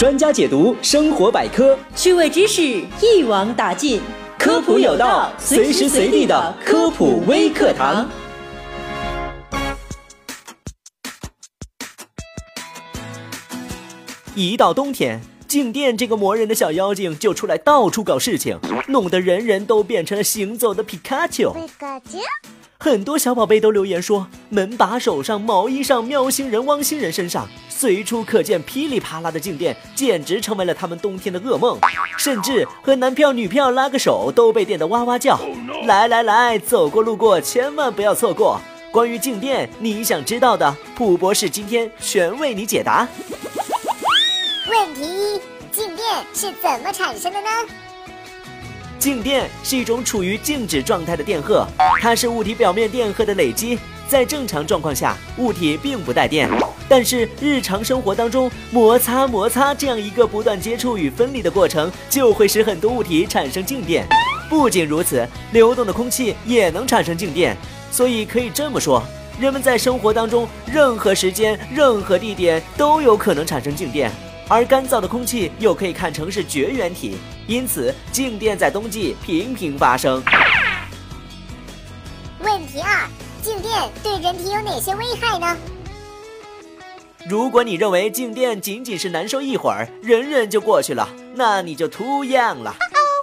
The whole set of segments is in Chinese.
专家解读生活百科，趣味知识一网打尽，科普有道，随时随地的科普微课堂。一到冬天，静电这个磨人的小妖精就出来到处搞事情，弄得人人都变成了行走的皮卡丘。很多小宝贝都留言说，门把手上、毛衣上、喵星人、汪星人身上随处可见噼里啪啦的静电，简直成为了他们冬天的噩梦。甚至和男票、女票拉个手都被电得哇哇叫。来来来，走过路过千万不要错过。关于静电，你想知道的，普博士今天全为你解答。问题一：静电是怎么产生的呢？静电是一种处于静止状态的电荷，它是物体表面电荷的累积。在正常状况下，物体并不带电，但是日常生活当中摩擦摩擦这样一个不断接触与分离的过程，就会使很多物体产生静电。不仅如此，流动的空气也能产生静电。所以可以这么说，人们在生活当中任何时间、任何地点都有可能产生静电。而干燥的空气又可以看成是绝缘体，因此静电在冬季频频发生。问题二：静电对人体有哪些危害呢？如果你认为静电仅仅是难受一会儿，忍忍就过去了，那你就 too young 了。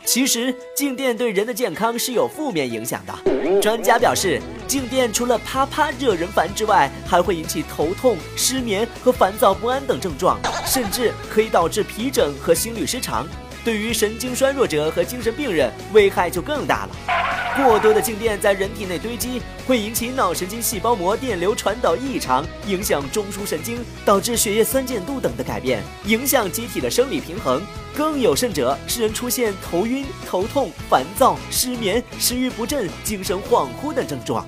其实静电对人的健康是有负面影响的。专家表示，静电除了啪啪惹人烦之外，还会引起头痛、失眠和烦躁不安等症状，甚至可以导致皮疹和心律失常。对于神经衰弱者和精神病人，危害就更大了。过多的静电在人体内堆积，会引起脑神经细胞膜电流传导异常，影响中枢神经，导致血液酸碱度等的改变，影响机体的生理平衡。更有甚者，使人出现头晕、头痛、烦躁、失眠、食欲不振、精神恍惚等症状。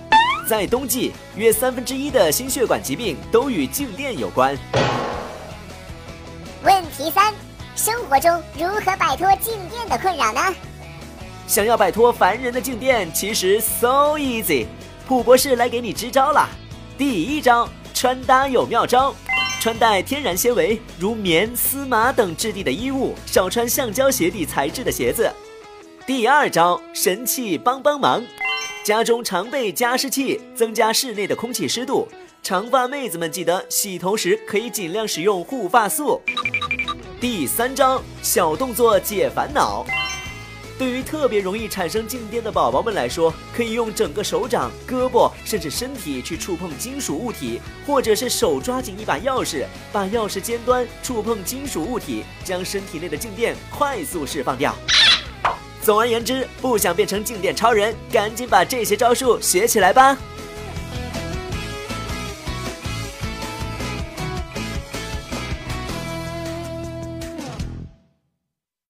在冬季，约三分之一的心血管疾病都与静电有关。问题三。生活中如何摆脱静电的困扰呢？想要摆脱烦人的静电，其实 so easy。普博士来给你支招啦！第一招，穿搭有妙招，穿戴天然纤维如棉、丝麻等质地的衣物，少穿橡胶鞋底材质的鞋子。第二招，神器帮帮忙，家中常备加湿器，增加室内的空气湿度。长发妹子们记得洗头时可以尽量使用护发素。第三招，小动作解烦恼。对于特别容易产生静电的宝宝们来说，可以用整个手掌、胳膊，甚至身体去触碰金属物体，或者是手抓紧一把钥匙，把钥匙尖端触碰金属物体，将身体内的静电快速释放掉。总而言之，不想变成静电超人，赶紧把这些招数学起来吧。